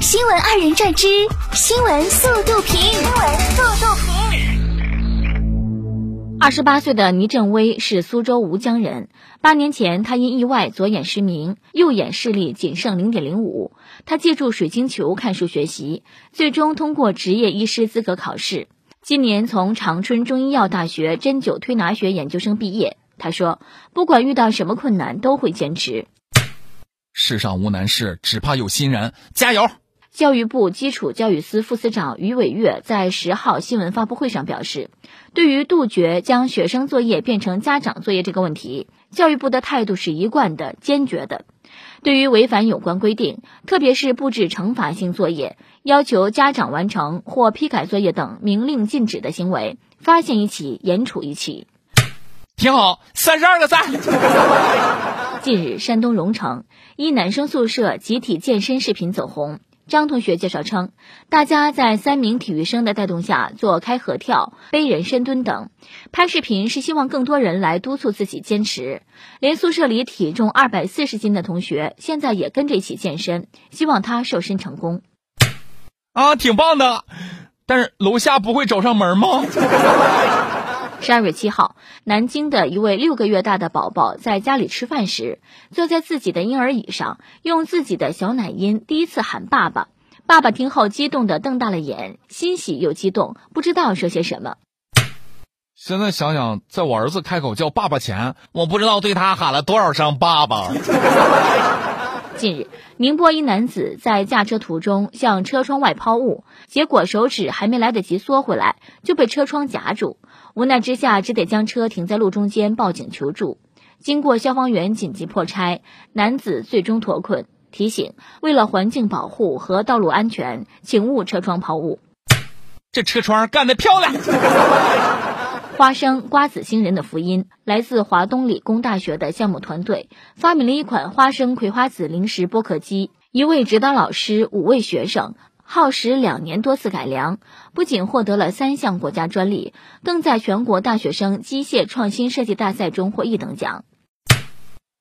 新闻二人转之新闻速度评。新闻速度评。二十八岁的倪振威是苏州吴江人。八年前，他因意外左眼失明，右眼视力仅剩零点零五。他借助水晶球看书学习，最终通过执业医师资格考试。今年从长春中医药大学针灸推拿学研究生毕业。他说：“不管遇到什么困难，都会坚持。”世上无难事，只怕有心人。加油！教育部基础教育司副司长于伟月在十号新闻发布会上表示，对于杜绝将学生作业变成家长作业这个问题，教育部的态度是一贯的、坚决的。对于违反有关规定，特别是布置惩罚性作业、要求家长完成或批改作业等明令禁止的行为，发现一起严处一起。挺好，三十二个赞。近日，山东荣成一男生宿舍集体健身视频走红。张同学介绍称，大家在三名体育生的带动下做开合跳、背人深蹲等。拍视频是希望更多人来督促自己坚持。连宿舍里体重二百四十斤的同学，现在也跟着一起健身，希望他瘦身成功。啊，挺棒的，但是楼下不会找上门吗？十二月七号，南京的一位六个月大的宝宝在家里吃饭时，坐在自己的婴儿椅上，用自己的小奶音第一次喊爸爸。爸爸听后激动的瞪大了眼，欣喜又激动，不知道说些什么。现在想想，在我儿子开口叫爸爸前，我不知道对他喊了多少声爸爸。近日，宁波一男子在驾车途中向车窗外抛物，结果手指还没来得及缩回来，就被车窗夹住。无奈之下，只得将车停在路中间报警求助。经过消防员紧急破拆，男子最终脱困。提醒：为了环境保护和道路安全，请勿车窗抛物。这车窗干得漂亮！花生瓜子星人的福音来自华东理工大学的项目团队，发明了一款花生葵花籽零食剥壳机。一位指导老师，五位学生，耗时两年多次改良，不仅获得了三项国家专利，更在全国大学生机械创新设计大赛中获一等奖。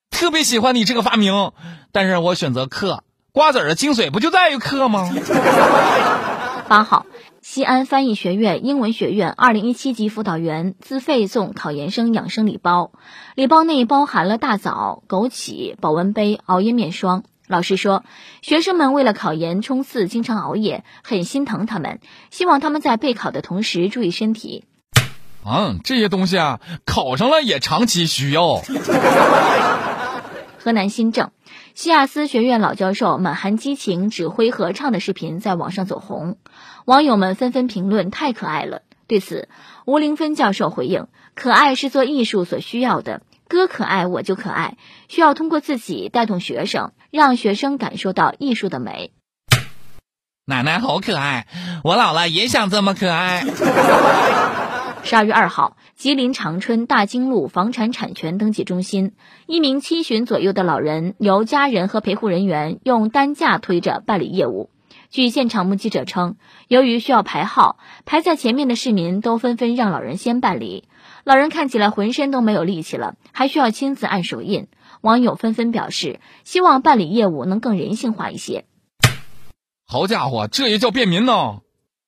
特别喜欢你这个发明，但是我选择克瓜子的精髓不就在于克吗？八号。西安翻译学院英文学院二零一七级辅导员自费送考研生养生礼包，礼包内包含了大枣、枸杞、保温杯、熬夜面霜。老师说，学生们为了考研冲刺，经常熬夜，很心疼他们，希望他们在备考的同时注意身体。嗯，这些东西啊，考上了也长期需要。河南新郑。西亚斯学院老教授满含激情指挥合唱的视频在网上走红，网友们纷纷评论太可爱了。对此，吴凌芬教授回应：“可爱是做艺术所需要的，歌可爱我就可爱，需要通过自己带动学生，让学生感受到艺术的美。”奶奶好可爱，我老了也想这么可爱。十二月二号，吉林长春大经路房产产权登记中心，一名七旬左右的老人由家人和陪护人员用担架推着办理业务。据现场目击者称，由于需要排号，排在前面的市民都纷纷让老人先办理。老人看起来浑身都没有力气了，还需要亲自按手印。网友纷纷表示，希望办理业务能更人性化一些。好家伙，这也叫便民呢！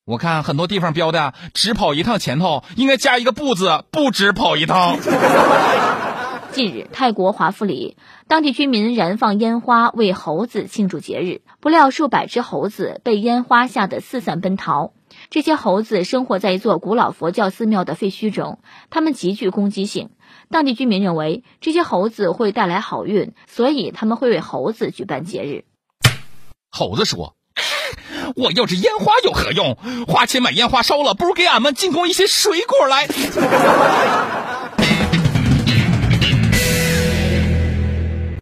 我看很多地方标的只跑一趟前头应该加一个不字，不止跑一趟。近日，泰国华富里当地居民燃放烟花为猴子庆祝节日，不料数百只猴子被烟花吓得四散奔逃。这些猴子生活在一座古老佛教寺庙的废墟中，它们极具攻击性。当地居民认为这些猴子会带来好运，所以他们会为猴子举办节日。猴子说。我要这烟花有何用？花钱买烟花烧了，不如给俺们进贡一些水果来。